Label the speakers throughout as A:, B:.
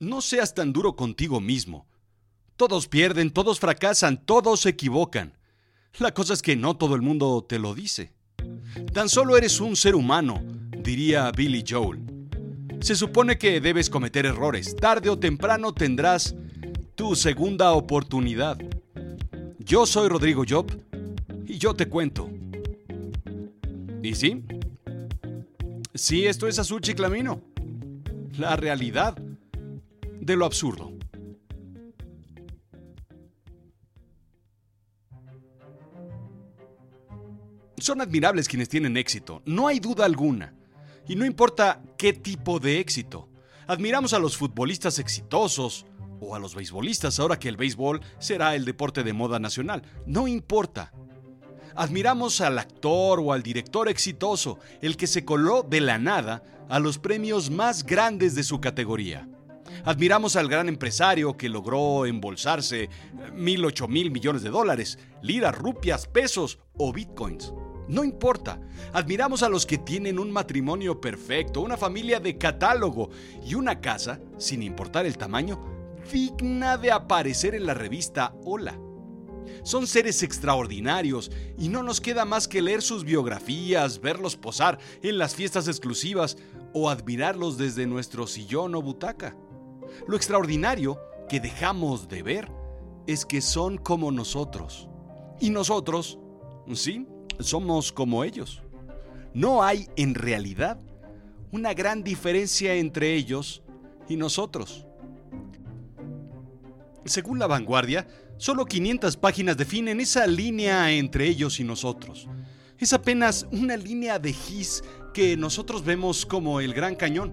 A: No seas tan duro contigo mismo. Todos pierden, todos fracasan, todos se equivocan. La cosa es que no todo el mundo te lo dice. Tan solo eres un ser humano, diría Billy Joel. Se supone que debes cometer errores. Tarde o temprano tendrás tu segunda oportunidad. Yo soy Rodrigo Job y yo te cuento. ¿Y sí? Sí, esto es Azul Chiclamino. La realidad de lo absurdo. Son admirables quienes tienen éxito, no hay duda alguna. Y no importa qué tipo de éxito. Admiramos a los futbolistas exitosos o a los beisbolistas ahora que el béisbol será el deporte de moda nacional. No importa. Admiramos al actor o al director exitoso, el que se coló de la nada a los premios más grandes de su categoría. Admiramos al gran empresario que logró embolsarse mil, ocho mil millones de dólares, liras, rupias, pesos o bitcoins. No importa. Admiramos a los que tienen un matrimonio perfecto, una familia de catálogo y una casa, sin importar el tamaño, digna de aparecer en la revista Hola. Son seres extraordinarios y no nos queda más que leer sus biografías, verlos posar en las fiestas exclusivas o admirarlos desde nuestro sillón o butaca. Lo extraordinario que dejamos de ver es que son como nosotros. Y nosotros, sí, somos como ellos. No hay en realidad una gran diferencia entre ellos y nosotros. Según la vanguardia, solo 500 páginas definen esa línea entre ellos y nosotros. Es apenas una línea de gis que nosotros vemos como el Gran Cañón.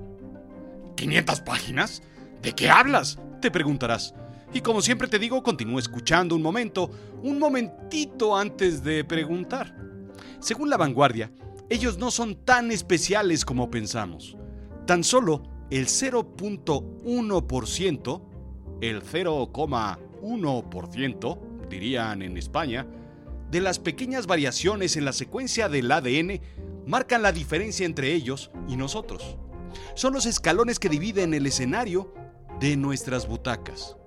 A: ¿500 páginas? ¿De qué hablas? Te preguntarás. Y como siempre te digo, continúa escuchando un momento, un momentito antes de preguntar. Según la vanguardia, ellos no son tan especiales como pensamos. Tan solo el 0.1%, el 0,1%, dirían en España, de las pequeñas variaciones en la secuencia del ADN marcan la diferencia entre ellos y nosotros. Son los escalones que dividen el escenario de nuestras butacas.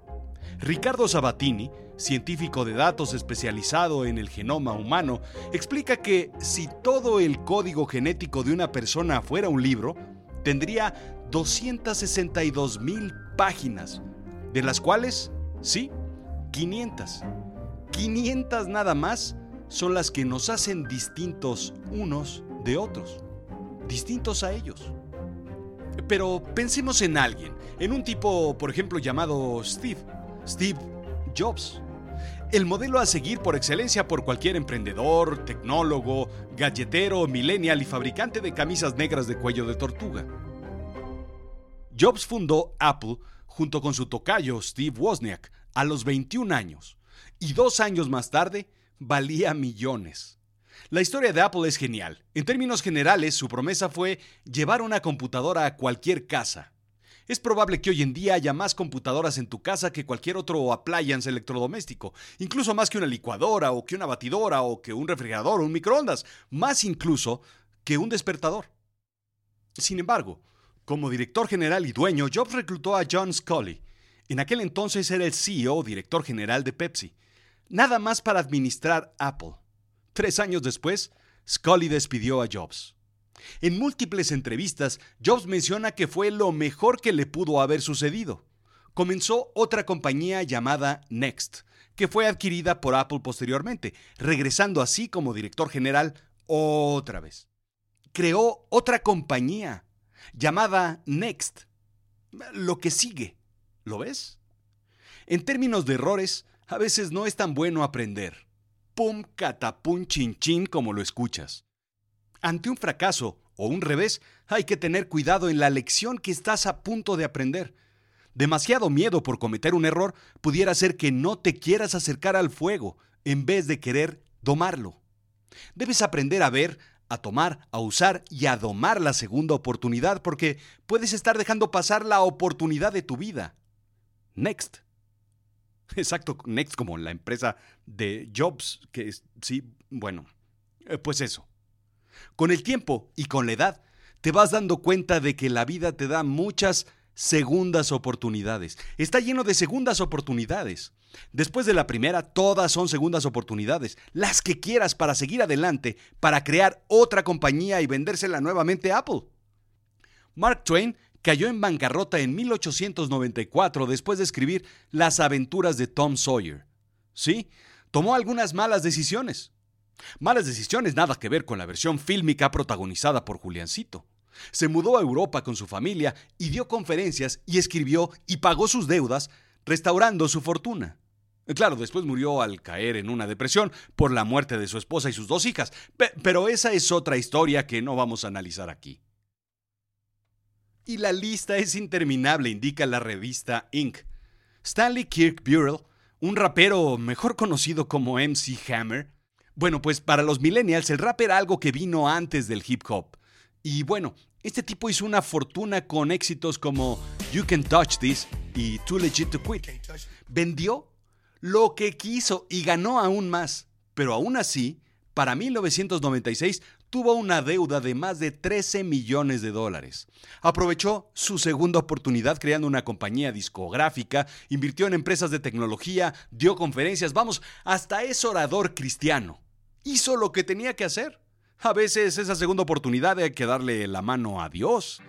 A: Ricardo Sabatini, científico de datos especializado en el genoma humano, explica que si todo el código genético de una persona fuera un libro, tendría 262 mil páginas, de las cuales, sí, 500. 500 nada más son las que nos hacen distintos unos de otros, distintos a ellos. Pero pensemos en alguien, en un tipo, por ejemplo, llamado Steve Steve Jobs. El modelo a seguir por excelencia por cualquier emprendedor, tecnólogo, galletero, millennial y fabricante de camisas negras de cuello de tortuga. Jobs fundó Apple junto con su tocayo Steve Wozniak a los 21 años y dos años más tarde valía millones. La historia de Apple es genial. En términos generales, su promesa fue llevar una computadora a cualquier casa. Es probable que hoy en día haya más computadoras en tu casa que cualquier otro appliance electrodoméstico, incluso más que una licuadora o que una batidora o que un refrigerador o un microondas, más incluso que un despertador. Sin embargo, como director general y dueño, Jobs reclutó a John Scully. En aquel entonces era el CEO director general de Pepsi, nada más para administrar Apple. Tres años después, Scully despidió a Jobs. En múltiples entrevistas, Jobs menciona que fue lo mejor que le pudo haber sucedido. Comenzó otra compañía llamada Next, que fue adquirida por Apple posteriormente, regresando así como director general otra vez. Creó otra compañía llamada Next, lo que sigue. ¿Lo ves? En términos de errores, a veces no es tan bueno aprender. Pum, catapum, chin, chin, como lo escuchas. Ante un fracaso o un revés, hay que tener cuidado en la lección que estás a punto de aprender. Demasiado miedo por cometer un error pudiera hacer que no te quieras acercar al fuego en vez de querer domarlo. Debes aprender a ver, a tomar, a usar y a domar la segunda oportunidad porque puedes estar dejando pasar la oportunidad de tu vida. Next. Exacto, Next como la empresa de Jobs, que es, sí, bueno, eh, pues eso. Con el tiempo y con la edad, te vas dando cuenta de que la vida te da muchas segundas oportunidades. Está lleno de segundas oportunidades. Después de la primera, todas son segundas oportunidades, las que quieras para seguir adelante, para crear otra compañía y vendérsela nuevamente a Apple. Mark Twain cayó en bancarrota en 1894 después de escribir Las aventuras de Tom Sawyer. Sí, tomó algunas malas decisiones. Malas decisiones nada que ver con la versión fílmica protagonizada por Juliancito. Se mudó a Europa con su familia y dio conferencias y escribió y pagó sus deudas, restaurando su fortuna. Claro, después murió al caer en una depresión por la muerte de su esposa y sus dos hijas, pero esa es otra historia que no vamos a analizar aquí. Y la lista es interminable, indica la revista Inc. Stanley Kirk Burrell, un rapero mejor conocido como MC Hammer. Bueno, pues para los millennials el rap era algo que vino antes del hip hop. Y bueno, este tipo hizo una fortuna con éxitos como You Can Touch This y Too Legit to Quit. Vendió lo que quiso y ganó aún más. Pero aún así, para 1996 tuvo una deuda de más de 13 millones de dólares. Aprovechó su segunda oportunidad creando una compañía discográfica, invirtió en empresas de tecnología, dio conferencias, vamos, hasta es orador cristiano. Hizo lo que tenía que hacer. A veces esa segunda oportunidad hay que darle la mano a Dios.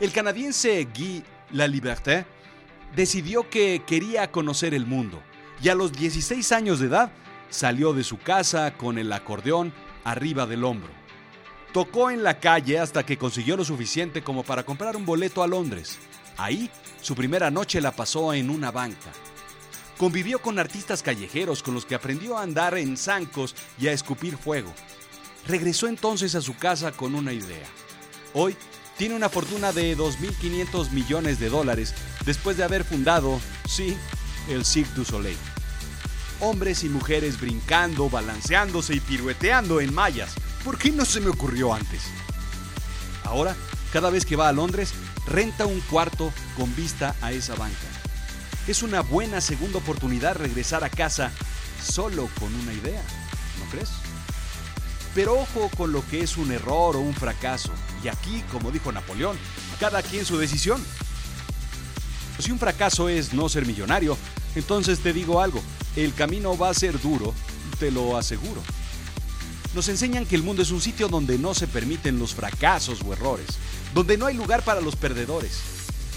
A: El canadiense Guy Laliberté decidió que quería conocer el mundo y a los 16 años de edad salió de su casa con el acordeón arriba del hombro. Tocó en la calle hasta que consiguió lo suficiente como para comprar un boleto a Londres. Ahí, su primera noche la pasó en una banca. Convivió con artistas callejeros con los que aprendió a andar en zancos y a escupir fuego. Regresó entonces a su casa con una idea. Hoy tiene una fortuna de 2.500 millones de dólares después de haber fundado, sí, el Cirque du Soleil hombres y mujeres brincando, balanceándose y pirueteando en mallas. ¿Por qué no se me ocurrió antes? Ahora, cada vez que va a Londres, renta un cuarto con vista a esa banca. Es una buena segunda oportunidad regresar a casa solo con una idea, ¿no crees? Pero ojo con lo que es un error o un fracaso. Y aquí, como dijo Napoleón, cada quien su decisión. Si un fracaso es no ser millonario, entonces te digo algo, el camino va a ser duro, te lo aseguro. Nos enseñan que el mundo es un sitio donde no se permiten los fracasos o errores, donde no hay lugar para los perdedores.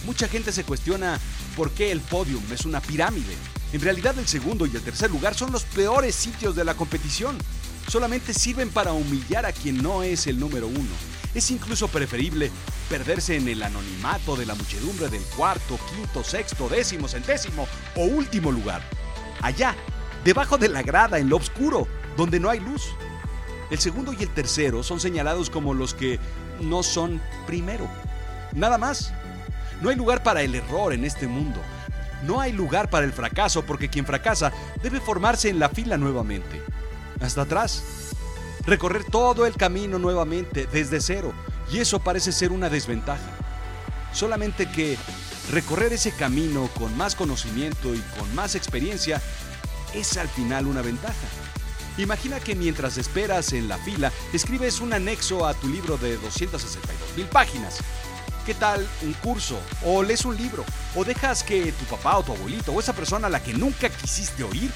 A: Mucha gente se cuestiona por qué el podium es una pirámide. En realidad el segundo y el tercer lugar son los peores sitios de la competición. Solamente sirven para humillar a quien no es el número uno. Es incluso preferible perderse en el anonimato de la muchedumbre del cuarto, quinto, sexto, décimo, centésimo o último lugar. Allá, debajo de la grada, en lo oscuro, donde no hay luz. El segundo y el tercero son señalados como los que no son primero. Nada más. No hay lugar para el error en este mundo. No hay lugar para el fracaso porque quien fracasa debe formarse en la fila nuevamente. Hasta atrás. Recorrer todo el camino nuevamente desde cero. Y eso parece ser una desventaja. Solamente que recorrer ese camino con más conocimiento y con más experiencia es al final una ventaja. Imagina que mientras esperas en la fila, escribes un anexo a tu libro de 262 mil páginas. ¿Qué tal un curso? ¿O lees un libro? ¿O dejas que tu papá o tu abuelito o esa persona a la que nunca quisiste oír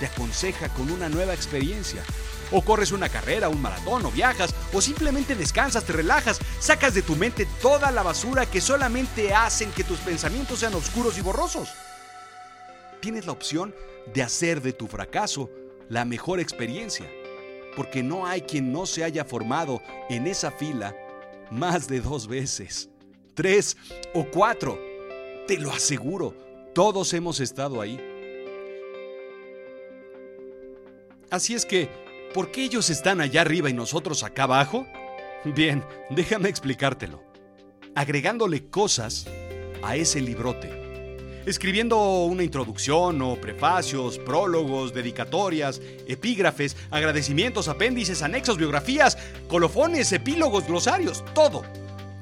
A: te aconseja con una nueva experiencia? O corres una carrera, un maratón, o viajas, o simplemente descansas, te relajas, sacas de tu mente toda la basura que solamente hacen que tus pensamientos sean oscuros y borrosos. Tienes la opción de hacer de tu fracaso la mejor experiencia, porque no hay quien no se haya formado en esa fila más de dos veces, tres o cuatro. Te lo aseguro, todos hemos estado ahí. Así es que, ¿por qué ellos están allá arriba y nosotros acá abajo? Bien, déjame explicártelo. Agregándole cosas a ese librote escribiendo una introducción o prefacios, prólogos, dedicatorias, epígrafes, agradecimientos, apéndices, anexos, biografías, colofones, epílogos, glosarios, todo,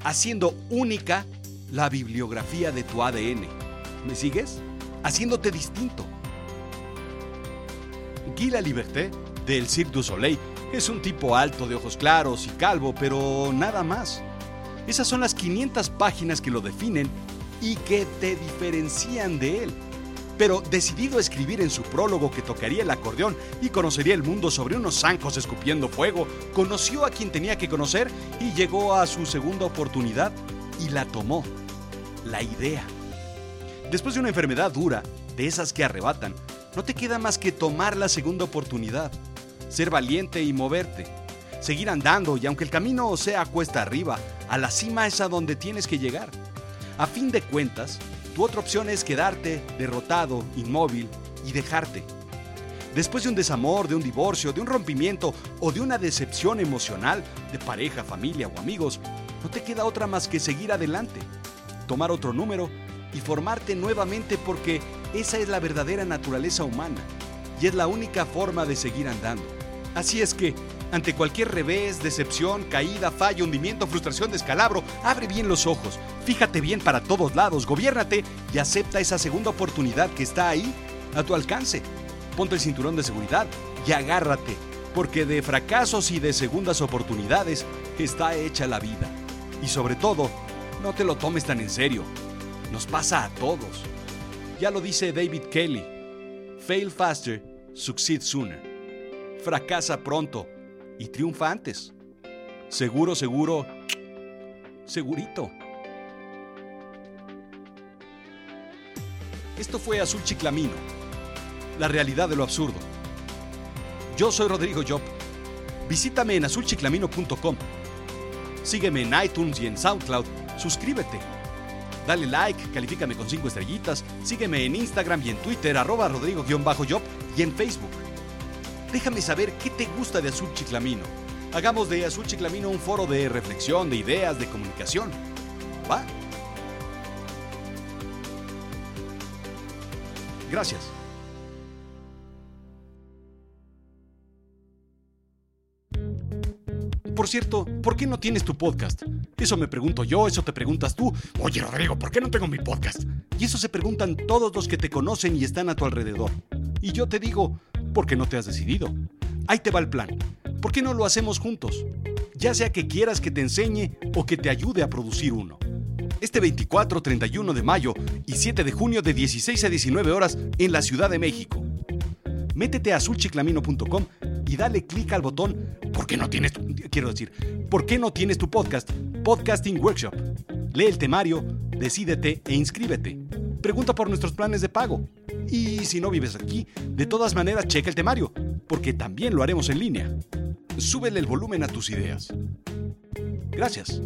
A: haciendo única la bibliografía de tu ADN. ¿Me sigues? Haciéndote distinto. Guy Liberté, del Cirque du Soleil, es un tipo alto de ojos claros y calvo, pero nada más. Esas son las 500 páginas que lo definen y que te diferencian de él. Pero decidido a escribir en su prólogo que tocaría el acordeón y conocería el mundo sobre unos zancos escupiendo fuego, conoció a quien tenía que conocer y llegó a su segunda oportunidad y la tomó. La idea. Después de una enfermedad dura, de esas que arrebatan, no te queda más que tomar la segunda oportunidad, ser valiente y moverte, seguir andando y aunque el camino sea cuesta arriba, a la cima es a donde tienes que llegar. A fin de cuentas, tu otra opción es quedarte derrotado, inmóvil y dejarte. Después de un desamor, de un divorcio, de un rompimiento o de una decepción emocional de pareja, familia o amigos, no te queda otra más que seguir adelante, tomar otro número y formarte nuevamente porque esa es la verdadera naturaleza humana y es la única forma de seguir andando. Así es que, ante cualquier revés, decepción, caída, fallo, hundimiento, frustración, descalabro, abre bien los ojos, fíjate bien para todos lados, gobiérnate y acepta esa segunda oportunidad que está ahí, a tu alcance. Ponte el cinturón de seguridad y agárrate, porque de fracasos y de segundas oportunidades está hecha la vida. Y sobre todo, no te lo tomes tan en serio. Nos pasa a todos. Ya lo dice David Kelly. Fail faster, succeed sooner. Fracasa pronto y triunfa antes. Seguro, seguro, segurito. Esto fue Azul Chiclamino, la realidad de lo absurdo. Yo soy Rodrigo Job. Visítame en azulchiclamino.com. Sígueme en iTunes y en SoundCloud. Suscríbete. Dale like, califícame con 5 estrellitas. Sígueme en Instagram y en Twitter, arroba rodrigo-job y en Facebook. Déjame saber qué te gusta de Azul Chiclamino. Hagamos de Azul Chiclamino un foro de reflexión, de ideas, de comunicación. ¿Va? Gracias. Por cierto, ¿por qué no tienes tu podcast? Eso me pregunto yo, eso te preguntas tú. Oye, Rodrigo, ¿por qué no tengo mi podcast? Y eso se preguntan todos los que te conocen y están a tu alrededor. Y yo te digo, ¿por qué no te has decidido? Ahí te va el plan. ¿Por qué no lo hacemos juntos? Ya sea que quieras que te enseñe o que te ayude a producir uno. Este 24, 31 de mayo y 7 de junio de 16 a 19 horas en la Ciudad de México. Métete a azulchiclamino.com y dale clic al botón ¿Por qué no tienes tu, quiero decir, ¿por qué no tienes tu podcast? Podcasting Workshop. Lee el temario, decídete e inscríbete. Pregunta por nuestros planes de pago. Y si no vives aquí, de todas maneras checa el temario, porque también lo haremos en línea. Súbele el volumen a tus ideas. Gracias.